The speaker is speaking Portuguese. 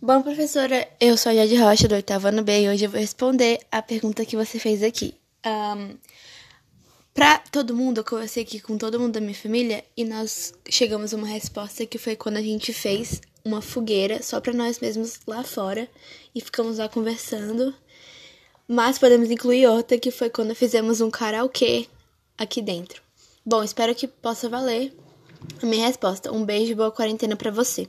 Bom, professora, eu sou a Jade Rocha, do oitavo ano B, e hoje eu vou responder a pergunta que você fez aqui. Um, pra todo mundo, eu conversei aqui com todo mundo da minha família e nós chegamos a uma resposta que foi quando a gente fez uma fogueira só para nós mesmos lá fora e ficamos lá conversando. Mas podemos incluir outra que foi quando fizemos um karaokê aqui dentro. Bom, espero que possa valer a minha resposta. Um beijo e boa quarentena para você.